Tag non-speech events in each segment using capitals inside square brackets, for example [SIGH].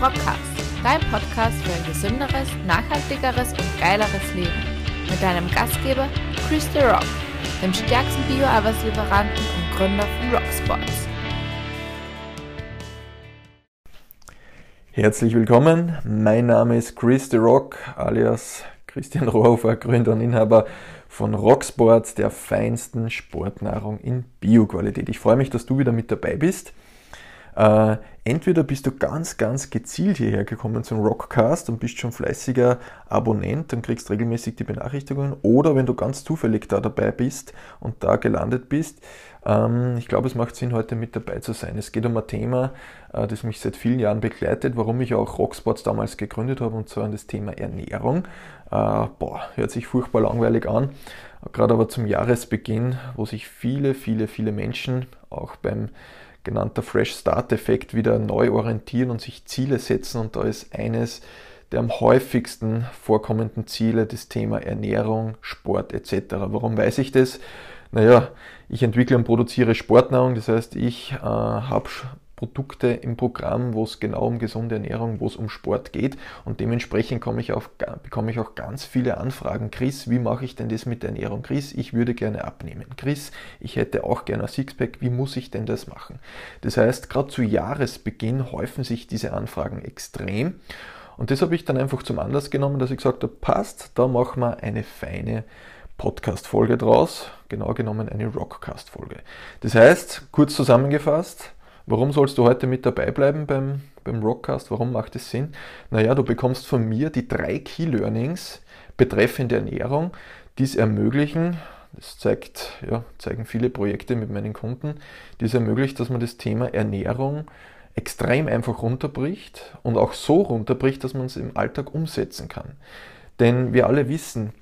Rockcast, dein Podcast für ein gesünderes, nachhaltigeres und geileres Leben. Mit deinem Gastgeber Chris The Rock, dem stärksten Bio-Arbeitslieferanten und Gründer von Rocksports. Herzlich willkommen, mein Name ist Chris The Rock, alias Christian [LAUGHS] Rohofer, Gründer und Inhaber von Rocksports, der feinsten Sportnahrung in Bioqualität. Ich freue mich, dass du wieder mit dabei bist. Äh, entweder bist du ganz, ganz gezielt hierher gekommen zum Rockcast und bist schon fleißiger Abonnent und kriegst regelmäßig die Benachrichtigungen, oder wenn du ganz zufällig da dabei bist und da gelandet bist, ähm, ich glaube, es macht Sinn, heute mit dabei zu sein. Es geht um ein Thema, äh, das mich seit vielen Jahren begleitet, warum ich auch Rocksports damals gegründet habe, und zwar das Thema Ernährung. Äh, boah, hört sich furchtbar langweilig an. Gerade aber zum Jahresbeginn, wo sich viele, viele, viele Menschen auch beim genannter Fresh Start Effekt wieder neu orientieren und sich Ziele setzen. Und da ist eines der am häufigsten vorkommenden Ziele das Thema Ernährung, Sport etc. Warum weiß ich das? Naja, ich entwickle und produziere Sportnahrung, das heißt, ich äh, habe Produkte im Programm, wo es genau um gesunde Ernährung, wo es um Sport geht. Und dementsprechend komme ich auf, bekomme ich auch ganz viele Anfragen. Chris, wie mache ich denn das mit der Ernährung? Chris, ich würde gerne abnehmen. Chris, ich hätte auch gerne ein Sixpack. Wie muss ich denn das machen? Das heißt, gerade zu Jahresbeginn häufen sich diese Anfragen extrem. Und das habe ich dann einfach zum Anlass genommen, dass ich gesagt habe, passt, da machen wir eine feine Podcast-Folge draus, genau genommen eine Rockcast-Folge. Das heißt, kurz zusammengefasst, Warum sollst du heute mit dabei bleiben beim, beim Rockcast? Warum macht es Sinn? Naja, du bekommst von mir die drei Key Learnings betreffend Ernährung, die es ermöglichen, das zeigt, ja, zeigen viele Projekte mit meinen Kunden, die es ermöglicht, dass man das Thema Ernährung extrem einfach runterbricht und auch so runterbricht, dass man es im Alltag umsetzen kann. Denn wir alle wissen,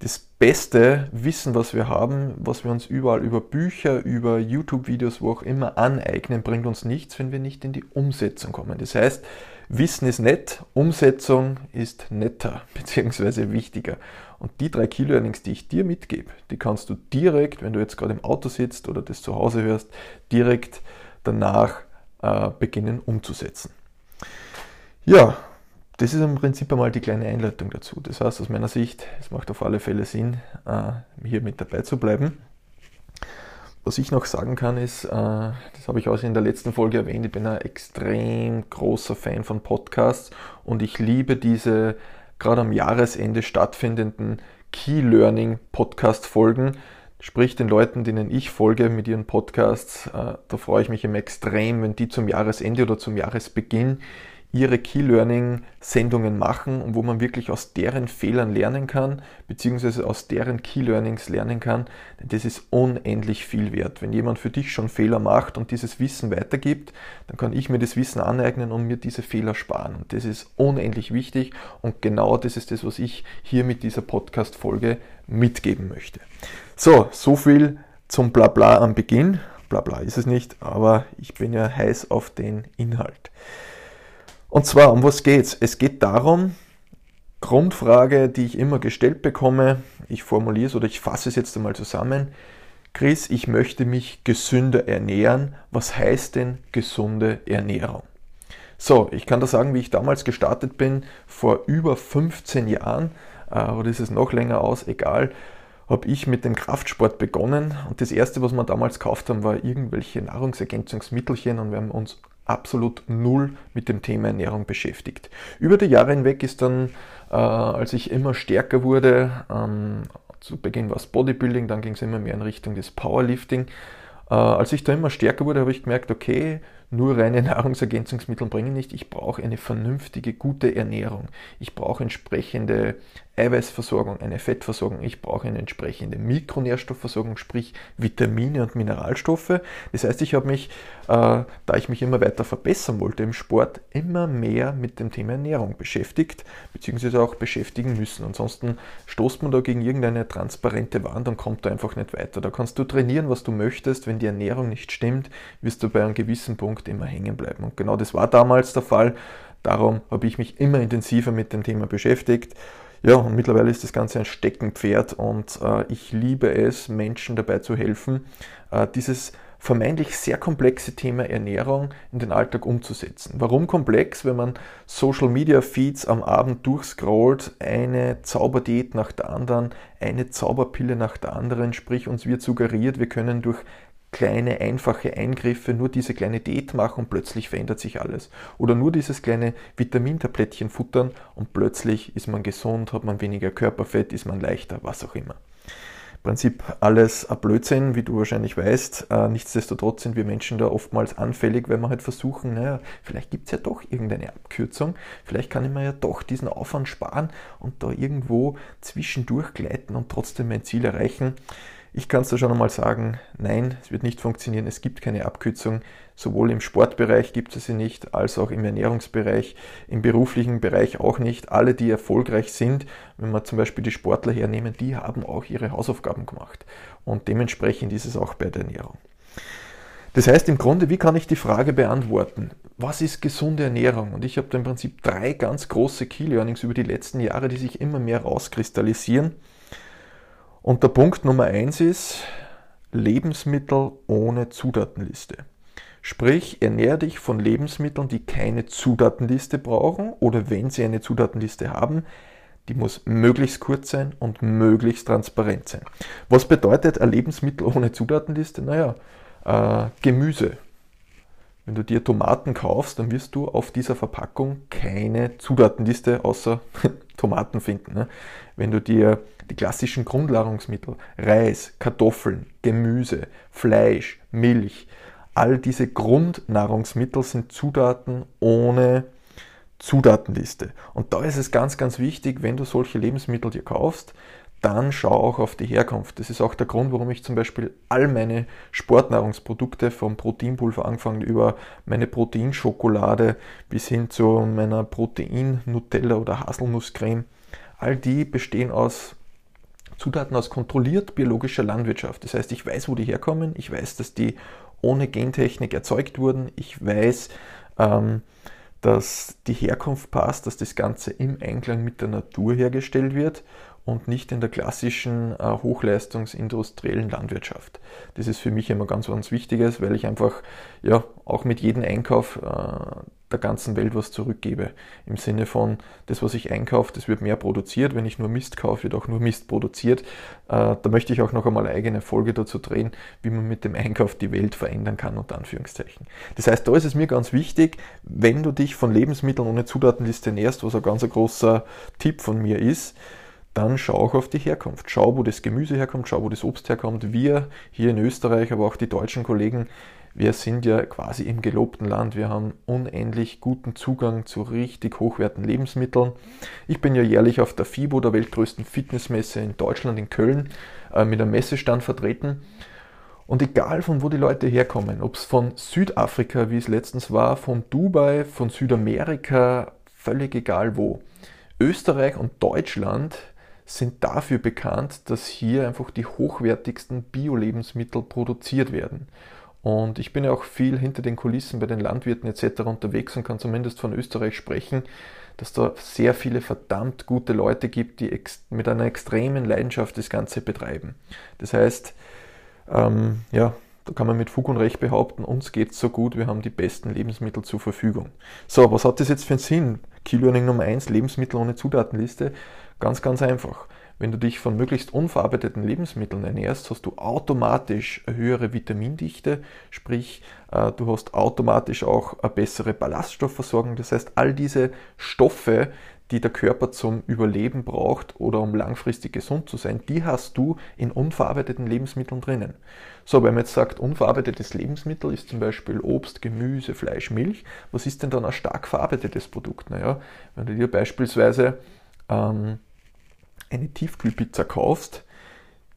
das beste Wissen, was wir haben, was wir uns überall über Bücher, über YouTube-Videos, wo auch immer aneignen, bringt uns nichts, wenn wir nicht in die Umsetzung kommen. Das heißt, Wissen ist nett, Umsetzung ist netter [LAUGHS] bzw. wichtiger. Und die drei Key Learnings, die ich dir mitgebe, die kannst du direkt, wenn du jetzt gerade im Auto sitzt oder das zu Hause hörst, direkt danach äh, beginnen umzusetzen. Ja, das ist im Prinzip einmal die kleine Einleitung dazu. Das heißt, aus meiner Sicht, es macht auf alle Fälle Sinn, äh, hier mit dabei zu bleiben. Was ich noch sagen kann, ist, äh, das habe ich auch in der letzten Folge erwähnt, ich bin ein extrem großer Fan von Podcasts und ich liebe diese gerade am Jahresende stattfindenden Key Learning Podcast Folgen. Sprich den Leuten, denen ich folge mit ihren Podcasts, äh, da freue ich mich immer extrem, wenn die zum Jahresende oder zum Jahresbeginn ihre Key Learning Sendungen machen und wo man wirklich aus deren Fehlern lernen kann, beziehungsweise aus deren Key Learnings lernen kann, denn das ist unendlich viel wert. Wenn jemand für dich schon Fehler macht und dieses Wissen weitergibt, dann kann ich mir das Wissen aneignen und mir diese Fehler sparen. Und das ist unendlich wichtig und genau das ist das, was ich hier mit dieser Podcast-Folge mitgeben möchte. So, so viel zum Blabla am Beginn. Blabla ist es nicht, aber ich bin ja heiß auf den Inhalt. Und zwar, um was geht's? Es geht darum, Grundfrage, die ich immer gestellt bekomme, ich formuliere es oder ich fasse es jetzt einmal zusammen. Chris, ich möchte mich gesünder ernähren. Was heißt denn gesunde Ernährung? So, ich kann da sagen, wie ich damals gestartet bin, vor über 15 Jahren, äh, oder ist es noch länger aus, egal, habe ich mit dem Kraftsport begonnen und das erste, was wir damals gekauft haben, war irgendwelche Nahrungsergänzungsmittelchen und wir haben uns absolut null mit dem Thema Ernährung beschäftigt. Über die Jahre hinweg ist dann, äh, als ich immer stärker wurde, ähm, zu Beginn war es Bodybuilding, dann ging es immer mehr in Richtung des Powerlifting. Äh, als ich da immer stärker wurde, habe ich gemerkt, okay, nur reine [LAUGHS] Nahrungsergänzungsmittel bringen nicht. Ich brauche eine vernünftige, gute Ernährung. Ich brauche entsprechende Eiweißversorgung, eine Fettversorgung. Ich brauche eine entsprechende Mikronährstoffversorgung, sprich Vitamine und Mineralstoffe. Das heißt, ich habe mich, äh, da ich mich immer weiter verbessern wollte im Sport, immer mehr mit dem Thema Ernährung beschäftigt, beziehungsweise auch beschäftigen müssen. Ansonsten stoßt man da gegen irgendeine transparente Wand und kommt da einfach nicht weiter. Da kannst du trainieren, was du möchtest. Wenn die Ernährung nicht stimmt, wirst du bei einem gewissen Punkt immer hängen bleiben. Und genau das war damals der Fall. Darum habe ich mich immer intensiver mit dem Thema beschäftigt. Ja, und mittlerweile ist das Ganze ein Steckenpferd und äh, ich liebe es, Menschen dabei zu helfen, äh, dieses vermeintlich sehr komplexe Thema Ernährung in den Alltag umzusetzen. Warum komplex? Wenn man Social Media Feeds am Abend durchscrollt, eine Zauberdiät nach der anderen, eine Zauberpille nach der anderen, sprich uns wird suggeriert, wir können durch kleine, einfache Eingriffe, nur diese kleine Diät machen und plötzlich verändert sich alles. Oder nur dieses kleine Vitamintablettchen futtern und plötzlich ist man gesund, hat man weniger Körperfett, ist man leichter, was auch immer. Prinzip alles ein Blödsinn, wie du wahrscheinlich weißt. Äh, nichtsdestotrotz sind wir Menschen da oftmals anfällig, wenn wir halt versuchen, naja, vielleicht gibt es ja doch irgendeine Abkürzung, vielleicht kann ich mir ja doch diesen Aufwand sparen und da irgendwo zwischendurch gleiten und trotzdem mein Ziel erreichen. Ich kann es da schon einmal sagen, nein, es wird nicht funktionieren, es gibt keine Abkürzung. Sowohl im Sportbereich gibt es sie nicht, als auch im Ernährungsbereich, im beruflichen Bereich auch nicht. Alle, die erfolgreich sind, wenn wir zum Beispiel die Sportler hernehmen, die haben auch ihre Hausaufgaben gemacht. Und dementsprechend ist es auch bei der Ernährung. Das heißt im Grunde, wie kann ich die Frage beantworten? Was ist gesunde Ernährung? Und ich habe da im Prinzip drei ganz große Key Learnings über die letzten Jahre, die sich immer mehr rauskristallisieren. Und der Punkt Nummer eins ist Lebensmittel ohne Zutatenliste. Sprich, ernähre dich von Lebensmitteln, die keine Zutatenliste brauchen oder wenn sie eine Zutatenliste haben, die muss möglichst kurz sein und möglichst transparent sein. Was bedeutet ein Lebensmittel ohne Zutatenliste? Naja, äh, Gemüse. Wenn du dir Tomaten kaufst, dann wirst du auf dieser Verpackung keine Zutatenliste außer [LAUGHS] Tomaten finden. Ne? Wenn du dir die klassischen Grundnahrungsmittel, Reis, Kartoffeln, Gemüse, Fleisch, Milch, all diese Grundnahrungsmittel sind Zutaten ohne Zutatenliste. Und da ist es ganz, ganz wichtig, wenn du solche Lebensmittel dir kaufst, dann schau auch auf die Herkunft. Das ist auch der Grund, warum ich zum Beispiel all meine Sportnahrungsprodukte vom Proteinpulver angefangen über meine Proteinschokolade bis hin zu meiner Protein-Nutella oder Haselnusscreme, all die bestehen aus Zutaten aus kontrolliert biologischer Landwirtschaft. Das heißt, ich weiß, wo die herkommen, ich weiß, dass die ohne Gentechnik erzeugt wurden, ich weiß, ähm, dass die Herkunft passt, dass das Ganze im Einklang mit der Natur hergestellt wird und nicht in der klassischen äh, hochleistungsindustriellen Landwirtschaft. Das ist für mich immer ganz, ganz Wichtiges, weil ich einfach ja auch mit jedem Einkauf äh, der ganzen Welt was zurückgebe. Im Sinne von, das, was ich einkaufe, das wird mehr produziert. Wenn ich nur Mist kaufe, wird auch nur Mist produziert. Äh, da möchte ich auch noch einmal eine eigene Folge dazu drehen, wie man mit dem Einkauf die Welt verändern kann, unter Anführungszeichen. Das heißt, da ist es mir ganz wichtig, wenn du dich von Lebensmitteln ohne Zutatenliste nährst, was ein ganz großer Tipp von mir ist, dann schau auch auf die Herkunft. Schau, wo das Gemüse herkommt, schau, wo das Obst herkommt. Wir hier in Österreich, aber auch die deutschen Kollegen, wir sind ja quasi im gelobten Land. Wir haben unendlich guten Zugang zu richtig hochwertigen Lebensmitteln. Ich bin ja jährlich auf der FIBO, der weltgrößten Fitnessmesse in Deutschland, in Köln, äh, mit einem Messestand vertreten. Und egal von wo die Leute herkommen, ob es von Südafrika, wie es letztens war, von Dubai, von Südamerika, völlig egal wo. Österreich und Deutschland sind dafür bekannt, dass hier einfach die hochwertigsten Bio-Lebensmittel produziert werden. Und ich bin ja auch viel hinter den Kulissen bei den Landwirten etc. unterwegs und kann zumindest von Österreich sprechen, dass da sehr viele verdammt gute Leute gibt, die mit einer extremen Leidenschaft das Ganze betreiben. Das heißt, ähm, ja, da kann man mit Fug und Recht behaupten, uns geht es so gut, wir haben die besten Lebensmittel zur Verfügung. So, was hat das jetzt für einen Sinn? Key Learning Nummer 1, Lebensmittel ohne Zutatenliste. Ganz, ganz einfach. Wenn du dich von möglichst unverarbeiteten Lebensmitteln ernährst, hast du automatisch eine höhere Vitamindichte, sprich äh, du hast automatisch auch eine bessere Ballaststoffversorgung. Das heißt, all diese Stoffe, die der Körper zum Überleben braucht oder um langfristig gesund zu sein, die hast du in unverarbeiteten Lebensmitteln drinnen. So, wenn man jetzt sagt, unverarbeitetes Lebensmittel ist zum Beispiel Obst, Gemüse, Fleisch, Milch, was ist denn dann ein stark verarbeitetes Produkt? Naja, wenn du dir beispielsweise ähm, eine Tiefkühlpizza kaufst,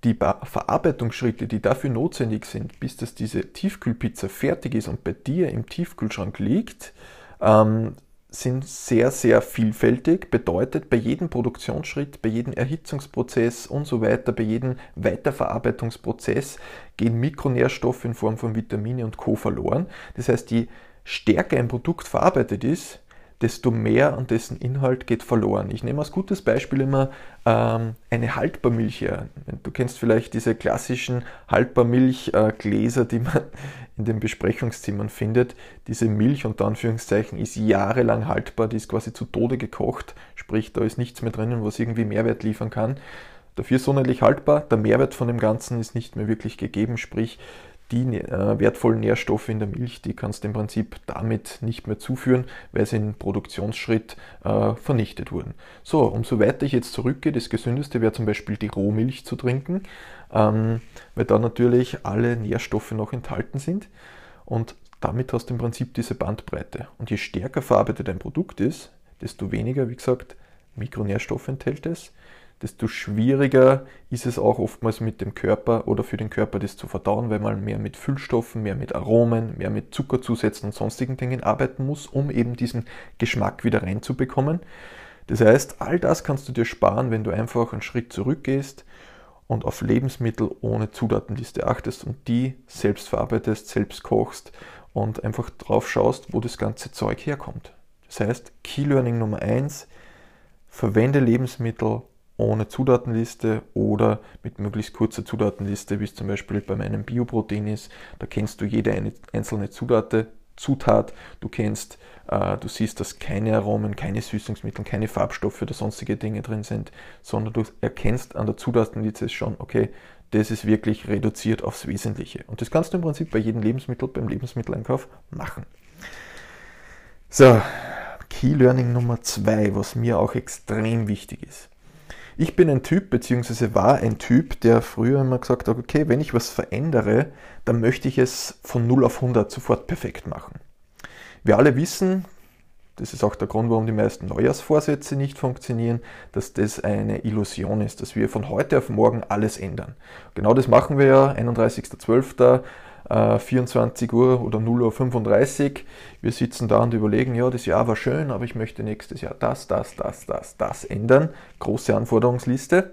die Verarbeitungsschritte, die dafür notwendig sind, bis dass diese Tiefkühlpizza fertig ist und bei dir im Tiefkühlschrank liegt, ähm, sind sehr, sehr vielfältig. Bedeutet, bei jedem Produktionsschritt, bei jedem Erhitzungsprozess und so weiter, bei jedem Weiterverarbeitungsprozess gehen Mikronährstoffe in Form von Vitamine und Co. verloren. Das heißt, je stärker ein Produkt verarbeitet ist, desto mehr an dessen Inhalt geht verloren. Ich nehme als gutes Beispiel immer ähm, eine Haltbarmilch her. Du kennst vielleicht diese klassischen Haltbarmilchgläser, die man in den Besprechungszimmern findet. Diese Milch unter Anführungszeichen ist jahrelang haltbar, die ist quasi zu Tode gekocht, sprich da ist nichts mehr drinnen, was irgendwie Mehrwert liefern kann. Dafür sonderlich haltbar, der Mehrwert von dem Ganzen ist nicht mehr wirklich gegeben, sprich die äh, wertvollen Nährstoffe in der Milch, die kannst du im Prinzip damit nicht mehr zuführen, weil sie im Produktionsschritt äh, vernichtet wurden. So, umso weiter ich jetzt zurückgehe, das Gesündeste wäre zum Beispiel die Rohmilch zu trinken, ähm, weil da natürlich alle Nährstoffe noch enthalten sind und damit hast du im Prinzip diese Bandbreite. Und je stärker verarbeitet ein Produkt ist, desto weniger, wie gesagt, Mikronährstoffe enthält es, desto schwieriger ist es auch oftmals mit dem Körper oder für den Körper das zu verdauen, weil man mehr mit Füllstoffen, mehr mit Aromen, mehr mit Zuckerzusätzen und sonstigen Dingen arbeiten muss, um eben diesen Geschmack wieder reinzubekommen. Das heißt, all das kannst du dir sparen, wenn du einfach einen Schritt zurückgehst und auf Lebensmittel ohne Zutatenliste achtest und die selbst verarbeitest, selbst kochst und einfach drauf schaust, wo das ganze Zeug herkommt. Das heißt, Key Learning Nummer 1, verwende Lebensmittel ohne Zutatenliste oder mit möglichst kurzer Zutatenliste, wie es zum Beispiel bei meinem Bioprotein ist. Da kennst du jede einzelne Zutat, Zutat. du kennst, äh, du siehst, dass keine Aromen, keine Süßungsmittel, keine Farbstoffe oder sonstige Dinge drin sind, sondern du erkennst an der Zutatenliste schon, okay, das ist wirklich reduziert aufs Wesentliche. Und das kannst du im Prinzip bei jedem Lebensmittel beim Lebensmitteleinkauf machen. So, Key Learning Nummer zwei, was mir auch extrem wichtig ist. Ich bin ein Typ, beziehungsweise war ein Typ, der früher immer gesagt hat, okay, wenn ich was verändere, dann möchte ich es von 0 auf 100 sofort perfekt machen. Wir alle wissen, das ist auch der Grund, warum die meisten Neujahrsvorsätze nicht funktionieren, dass das eine Illusion ist, dass wir von heute auf morgen alles ändern. Genau das machen wir ja, 31.12. 24 äh, Uhr oder 0 Uhr 35. Wir sitzen da und überlegen, ja, das Jahr war schön, aber ich möchte nächstes Jahr das, das, das, das, das ändern. Große Anforderungsliste.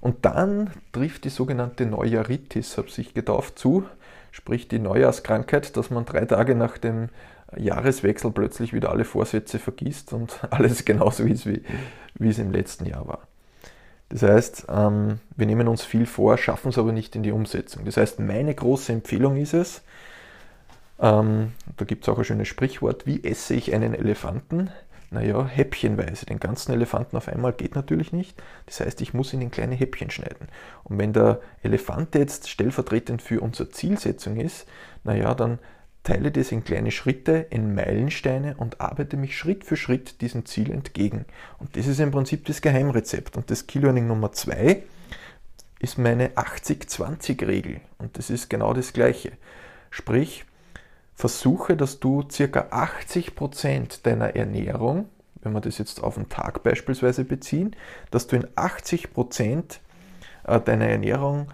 Und dann trifft die sogenannte Neujahritis, habe sich getauft, zu, sprich die Neujahrskrankheit, dass man drei Tage nach dem Jahreswechsel plötzlich wieder alle Vorsätze vergisst und [LAUGHS] alles genauso ist, wie, wie es im letzten Jahr war. Das heißt, ähm, wir nehmen uns viel vor, schaffen es aber nicht in die Umsetzung. Das heißt, meine große Empfehlung ist es, ähm, da gibt es auch ein schönes Sprichwort, wie esse ich einen Elefanten? Naja, häppchenweise. Den ganzen Elefanten auf einmal geht natürlich nicht. Das heißt, ich muss ihn in kleine Häppchen schneiden. Und wenn der Elefant jetzt stellvertretend für unsere Zielsetzung ist, naja, dann teile das in kleine Schritte, in Meilensteine und arbeite mich Schritt für Schritt diesem Ziel entgegen. Und das ist im Prinzip das Geheimrezept. Und das Key Learning Nummer zwei ist meine 80-20-Regel. Und das ist genau das Gleiche. Sprich, versuche, dass du circa 80% deiner Ernährung, wenn wir das jetzt auf den Tag beispielsweise beziehen, dass du in 80% äh, deiner Ernährung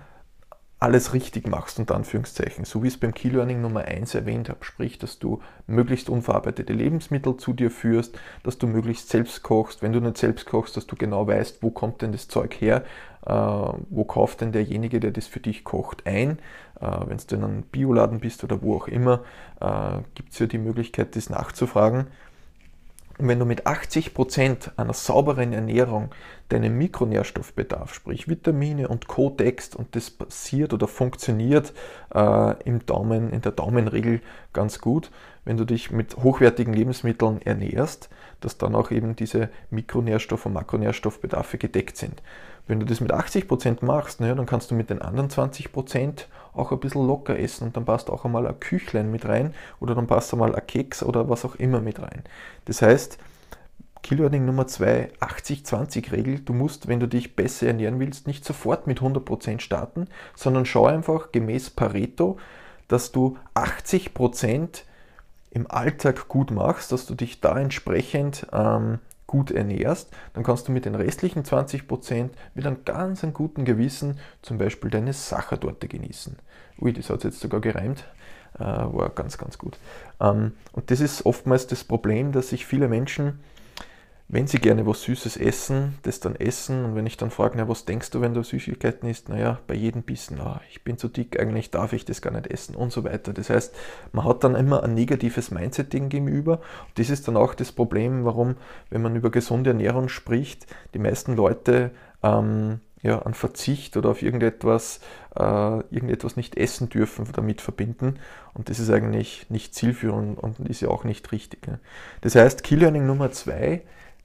alles richtig machst, unter Anführungszeichen, so wie es beim Key Learning Nummer 1 erwähnt habe, sprich, dass du möglichst unverarbeitete Lebensmittel zu dir führst, dass du möglichst selbst kochst, wenn du nicht selbst kochst, dass du genau weißt, wo kommt denn das Zeug her, äh, wo kauft denn derjenige, der das für dich kocht, ein, äh, wenn du in einem Bioladen bist oder wo auch immer, äh, gibt es ja die Möglichkeit, das nachzufragen und wenn du mit 80% einer sauberen Ernährung deinen Mikronährstoffbedarf, sprich Vitamine und Co. deckst und das passiert oder funktioniert äh, im Daumen, in der Daumenregel ganz gut, wenn du dich mit hochwertigen Lebensmitteln ernährst, dass dann auch eben diese Mikronährstoff- und Makronährstoffbedarfe gedeckt sind. Wenn du das mit 80% machst, naja, dann kannst du mit den anderen 20% auch ein bisschen locker essen und dann passt auch einmal ein Küchlein mit rein oder dann passt einmal ein Keks oder was auch immer mit rein. Das heißt, Killwording Nummer 2, 80-20-Regel. Du musst, wenn du dich besser ernähren willst, nicht sofort mit 100% starten, sondern schau einfach gemäß Pareto, dass du 80% im Alltag gut machst, dass du dich da entsprechend ähm, gut ernährst, dann kannst du mit den restlichen 20% mit einem ganz guten Gewissen zum Beispiel deine Sachertorte genießen. Ui, das hat jetzt sogar gereimt, äh, war ganz, ganz gut. Ähm, und das ist oftmals das Problem, dass sich viele Menschen, wenn sie gerne was Süßes essen, das dann essen. Und wenn ich dann frage, na, was denkst du, wenn du Süßigkeiten isst? Naja, bei jedem Bissen, ah, ich bin zu dick, eigentlich darf ich das gar nicht essen und so weiter. Das heißt, man hat dann immer ein negatives Mindset gegenüber. Und das ist dann auch das Problem, warum, wenn man über gesunde Ernährung spricht, die meisten Leute ähm, ja, an Verzicht oder auf irgendetwas, äh, irgendetwas nicht essen dürfen damit verbinden. Und das ist eigentlich nicht zielführend und ist ja auch nicht richtig. Ne? Das heißt, Key Learning Nummer zwei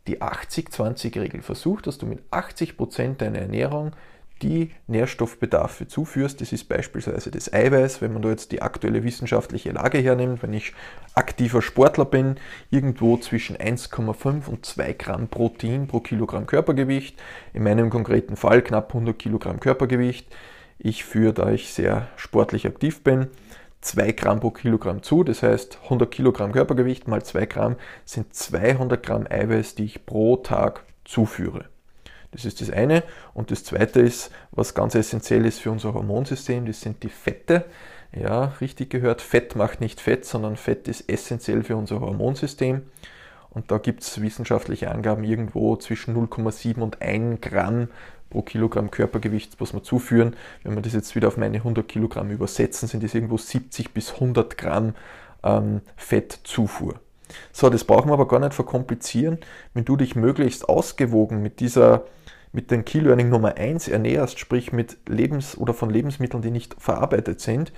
die 80-20-Regel. Versuch, dass du mit 80% deiner Ernährung die Nährstoffbedarfe zuführst. Das ist beispielsweise das Eiweiß, wenn man da jetzt die aktuelle wissenschaftliche Lage hernimmt, wenn ich aktiver Sportler bin, irgendwo zwischen 1,5 und 2 Gramm Protein pro Kilogramm Körpergewicht. In meinem konkreten Fall knapp 100 Kilogramm Körpergewicht. Ich führe, da ich sehr sportlich aktiv bin, 2 Gramm pro Kilogramm zu. Das heißt, 100 Kilogramm Körpergewicht mal 2 Gramm sind 200 Gramm Eiweiß, die ich pro Tag zuführe. Das ist das eine. Und das zweite ist, was ganz essentiell ist für unser Hormonsystem, das sind die Fette. Ja, richtig gehört, Fett macht nicht Fett, sondern Fett ist essentiell für unser Hormonsystem. Und da gibt es wissenschaftliche Angaben irgendwo zwischen 0,7 und 1 Gramm pro Kilogramm Körpergewicht, was wir zuführen. Wenn wir das jetzt wieder auf meine 100 Kilogramm übersetzen, sind das irgendwo 70 bis 100 Gramm ähm, Fettzufuhr. So, das brauchen wir aber gar nicht verkomplizieren. Wenn du dich möglichst ausgewogen mit dieser mit dem Key Learning Nummer 1 ernährst, sprich mit Lebens- oder von Lebensmitteln, die nicht verarbeitet sind,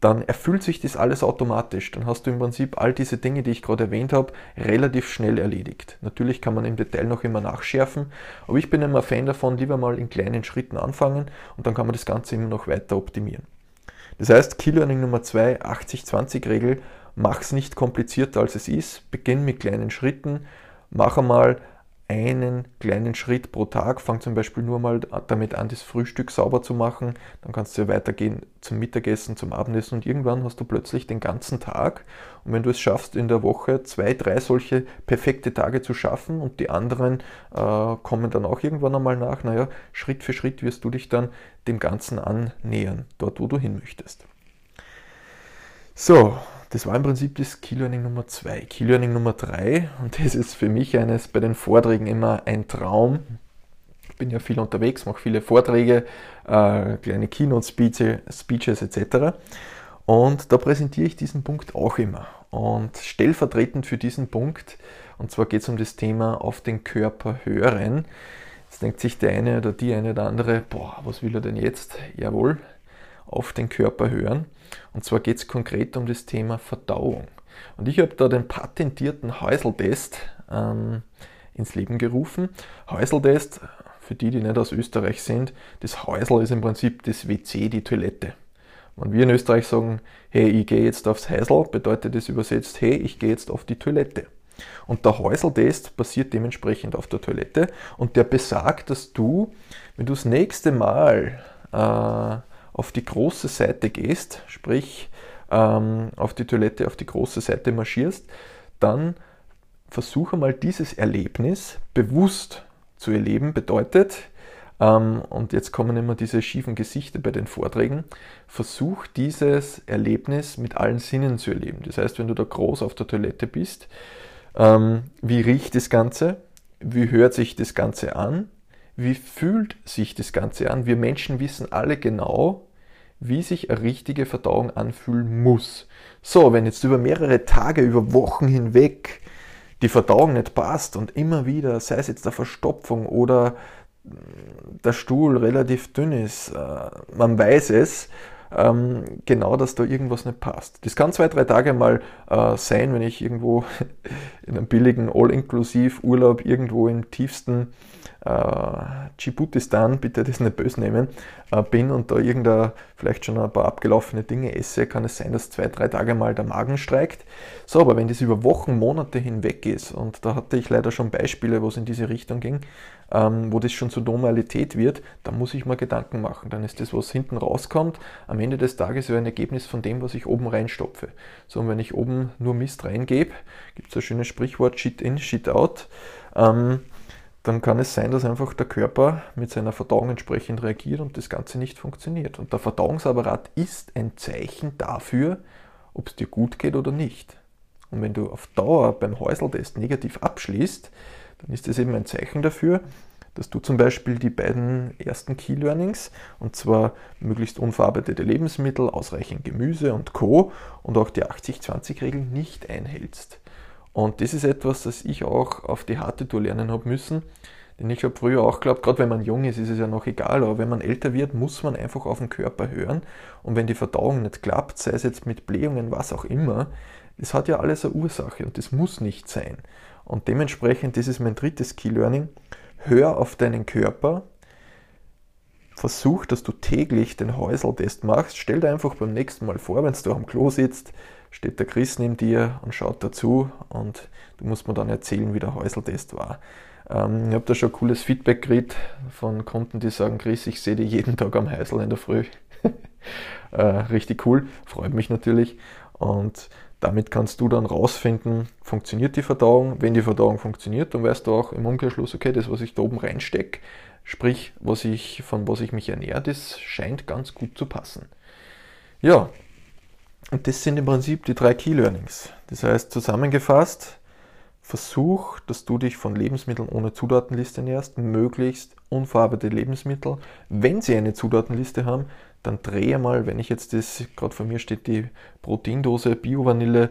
dann erfüllt sich das alles automatisch. Dann hast du im Prinzip all diese Dinge, die ich gerade erwähnt habe, relativ schnell erledigt. Natürlich kann man im Detail noch immer nachschärfen, aber ich bin immer Fan davon, lieber mal in kleinen Schritten anfangen und dann kann man das Ganze immer noch weiter optimieren. Das heißt, Key Learning Nummer 2, 80-20-Regel, mach es nicht komplizierter als es ist, beginn mit kleinen Schritten, mach einmal einen kleinen Schritt pro Tag. Fang zum Beispiel nur mal damit an, das Frühstück sauber zu machen. Dann kannst du weitergehen zum Mittagessen, zum Abendessen und irgendwann hast du plötzlich den ganzen Tag. Und wenn du es schaffst, in der Woche zwei, drei solche perfekte Tage zu schaffen und die anderen äh, kommen dann auch irgendwann einmal nach, naja, Schritt für Schritt wirst du dich dann dem Ganzen annähern, dort wo du hin möchtest. So, das war im Prinzip das Key Learning Nummer 2. Key Learning Nummer 3, und das ist für mich eines bei den Vorträgen immer ein Traum. Ich bin ja viel unterwegs, mache viele Vorträge, äh, kleine Keynote-Speeches Speeches etc. Und da präsentiere ich diesen Punkt auch immer. Und stellvertretend für diesen Punkt, und zwar geht es um das Thema auf den Körper hören. Jetzt denkt sich der eine oder die eine oder andere, boah, was will er denn jetzt? Jawohl, auf den Körper hören. Und zwar geht es konkret um das Thema Verdauung. Und ich habe da den patentierten Häuseltest ähm, ins Leben gerufen. Häuseltest, für die, die nicht aus Österreich sind, das Häusel ist im Prinzip das WC, die Toilette. Wenn wir in Österreich sagen, hey, ich gehe jetzt aufs Häusl, bedeutet das übersetzt, hey, ich gehe jetzt auf die Toilette. Und der Häuseltest passiert dementsprechend auf der Toilette und der besagt, dass du, wenn du das nächste Mal äh, auf die große Seite gehst, sprich ähm, auf die Toilette, auf die große Seite marschierst, dann versuche mal dieses Erlebnis bewusst zu erleben. Bedeutet, ähm, und jetzt kommen immer diese schiefen Gesichter bei den Vorträgen, versuch dieses Erlebnis mit allen Sinnen zu erleben. Das heißt, wenn du da groß auf der Toilette bist, ähm, wie riecht das Ganze? Wie hört sich das Ganze an? Wie fühlt sich das Ganze an? Wir Menschen wissen alle genau, wie sich eine richtige Verdauung anfühlen muss. So, wenn jetzt über mehrere Tage, über Wochen hinweg die Verdauung nicht passt und immer wieder, sei es jetzt der Verstopfung oder der Stuhl relativ dünn ist, äh, man weiß es, ähm, genau, dass da irgendwas nicht passt. Das kann zwei, drei Tage mal äh, sein, wenn ich irgendwo in einem billigen All-Inklusiv-Urlaub irgendwo im tiefsten äh, Djiboutistan, bitte das nicht böse nehmen, äh, bin und da irgendein, vielleicht schon ein paar abgelaufene Dinge esse, kann es sein, dass zwei, drei Tage mal der Magen streikt. So, aber wenn das über Wochen, Monate hinweg ist, und da hatte ich leider schon Beispiele, wo es in diese Richtung ging, ähm, wo das schon zur Normalität wird, dann muss ich mal Gedanken machen. Dann ist das, was hinten rauskommt, am Ende des Tages ein Ergebnis von dem, was ich oben reinstopfe. So, und wenn ich oben nur Mist reingebe, gibt es ein schönes Sprichwort, Shit in, Shit out. Ähm, dann kann es sein, dass einfach der Körper mit seiner Verdauung entsprechend reagiert und das Ganze nicht funktioniert. Und der Verdauungsapparat ist ein Zeichen dafür, ob es dir gut geht oder nicht. Und wenn du auf Dauer beim Häuseltest negativ abschließt, dann ist das eben ein Zeichen dafür, dass du zum Beispiel die beiden ersten Key Learnings, und zwar möglichst unverarbeitete Lebensmittel, ausreichend Gemüse und Co. und auch die 80-20-Regel nicht einhältst. Und das ist etwas, das ich auch auf die harte Tour lernen habe müssen. Denn ich habe früher auch geglaubt, gerade wenn man jung ist, ist es ja noch egal, aber wenn man älter wird, muss man einfach auf den Körper hören. Und wenn die Verdauung nicht klappt, sei es jetzt mit Blähungen, was auch immer, das hat ja alles eine Ursache und das muss nicht sein. Und dementsprechend, das ist mein drittes Key Learning, hör auf deinen Körper, versuch, dass du täglich den Häuseltest machst. Stell dir einfach beim nächsten Mal vor, wenn du am Klo sitzt, steht der Chris neben dir und schaut dazu und du musst mir dann erzählen, wie der Häuseltest war. Ähm, ich habe da schon cooles Feedback gekriegt von Kunden, die sagen, Chris, ich sehe dich jeden Tag am Häusel in der Früh. [LAUGHS] äh, richtig cool, freut mich natürlich. Und damit kannst du dann rausfinden, funktioniert die Verdauung. Wenn die Verdauung funktioniert, dann weißt du auch im Umkehrschluss, okay, das, was ich da oben reinstecke, sprich, was ich, von was ich mich ernähre, das scheint ganz gut zu passen. Ja, und das sind im Prinzip die drei Key Learnings. Das heißt, zusammengefasst, versuch, dass du dich von Lebensmitteln ohne Zutatenliste ernährst, möglichst unverarbeitete Lebensmittel. Wenn sie eine Zutatenliste haben, dann drehe mal, wenn ich jetzt das, gerade vor mir steht die Proteindose Bio-Vanille,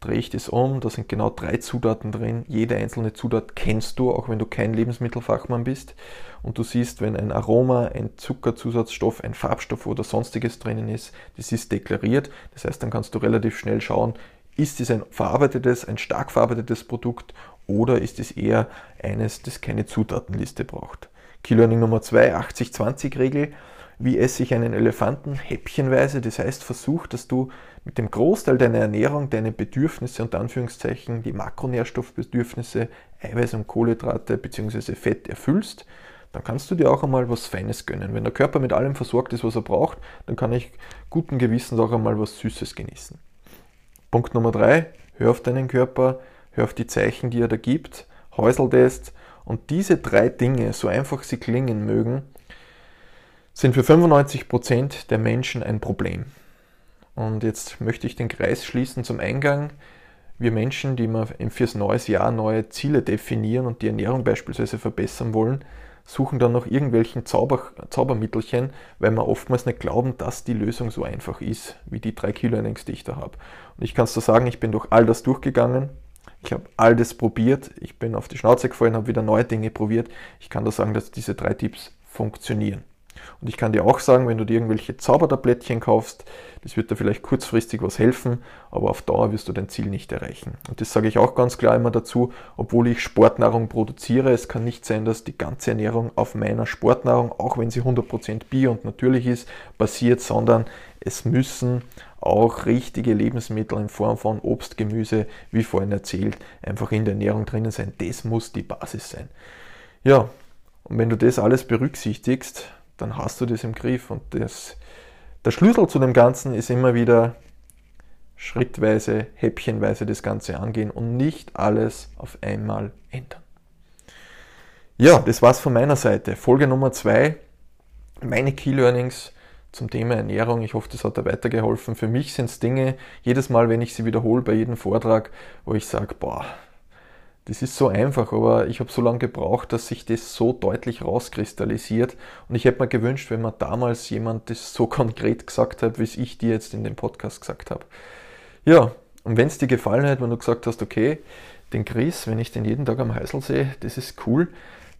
drehe ich das um, da sind genau drei Zutaten drin. Jede einzelne Zutat kennst du, auch wenn du kein Lebensmittelfachmann bist. Und du siehst, wenn ein Aroma, ein Zuckerzusatzstoff, ein Farbstoff oder sonstiges drinnen ist, das ist deklariert. Das heißt, dann kannst du relativ schnell schauen, ist es ein verarbeitetes, ein stark verarbeitetes Produkt oder ist es eher eines, das keine Zutatenliste braucht. Key Learning Nummer 2, 80-20-Regel. Wie esse ich einen Elefanten? Häppchenweise. Das heißt, versuch, dass du mit dem Großteil deiner Ernährung deine Bedürfnisse und Anführungszeichen, die Makronährstoffbedürfnisse, Eiweiß und Kohlenhydrate bzw. Fett erfüllst. Dann kannst du dir auch einmal was Feines gönnen. Wenn der Körper mit allem versorgt ist, was er braucht, dann kann ich guten Gewissens auch einmal was Süßes genießen. Punkt Nummer drei, hör auf deinen Körper, hör auf die Zeichen, die er da gibt, Häuseltest. Und diese drei Dinge, so einfach sie klingen mögen, sind für 95% der Menschen ein Problem. Und jetzt möchte ich den Kreis schließen zum Eingang. Wir Menschen, die wir fürs neues Jahr neue Ziele definieren und die Ernährung beispielsweise verbessern wollen, suchen dann nach irgendwelchen Zauber, Zaubermittelchen, weil wir oftmals nicht glauben, dass die Lösung so einfach ist, wie die drei Kilo Ernährungs, die ich da habe. Und ich kann es dir sagen, ich bin durch all das durchgegangen. Ich habe all das probiert. Ich bin auf die Schnauze gefallen, habe wieder neue Dinge probiert. Ich kann dir sagen, dass diese drei Tipps funktionieren. Und ich kann dir auch sagen, wenn du dir irgendwelche Zaubertablettchen kaufst, das wird dir vielleicht kurzfristig was helfen, aber auf Dauer wirst du dein Ziel nicht erreichen. Und das sage ich auch ganz klar immer dazu, obwohl ich Sportnahrung produziere. Es kann nicht sein, dass die ganze Ernährung auf meiner Sportnahrung, auch wenn sie 100% bio und natürlich ist, basiert, sondern es müssen auch richtige Lebensmittel in Form von Obst, Gemüse, wie vorhin erzählt, einfach in der Ernährung drinnen sein. Das muss die Basis sein. Ja, und wenn du das alles berücksichtigst, dann hast du das im Griff. Und das, der Schlüssel zu dem Ganzen ist immer wieder schrittweise, häppchenweise das Ganze angehen und nicht alles auf einmal ändern. Ja, das war's von meiner Seite. Folge Nummer zwei, meine Key Learnings zum Thema Ernährung. Ich hoffe, das hat da weitergeholfen. Für mich sind es Dinge, jedes Mal, wenn ich sie wiederhole bei jedem Vortrag, wo ich sage, boah, das ist so einfach, aber ich habe so lange gebraucht, dass sich das so deutlich rauskristallisiert. Und ich hätte mir gewünscht, wenn man damals jemand das so [LAUGHS] konkret gesagt hat, wie es ich dir jetzt in dem Podcast gesagt habe. Ja, und wenn es dir gefallen hat, wenn du gesagt hast, okay, den Chris, wenn ich den jeden Tag am Heißel sehe, das ist cool,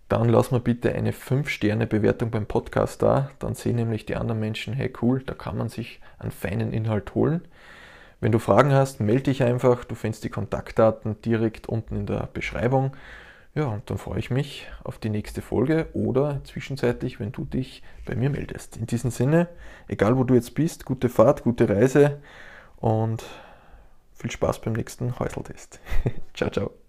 dann lass mir bitte eine 5-Sterne-Bewertung beim Podcast da. Dann sehen nämlich die anderen Menschen, hey cool, da kann man sich einen feinen Inhalt holen. Wenn du Fragen hast, melde dich einfach. Du findest die Kontaktdaten direkt unten in der Beschreibung. Ja, und dann freue ich mich auf die nächste Folge oder zwischenzeitlich, wenn du dich bei mir meldest. In diesem Sinne, egal wo du jetzt bist, gute Fahrt, gute Reise und viel Spaß beim nächsten Häuseltest. [LAUGHS] ciao, ciao.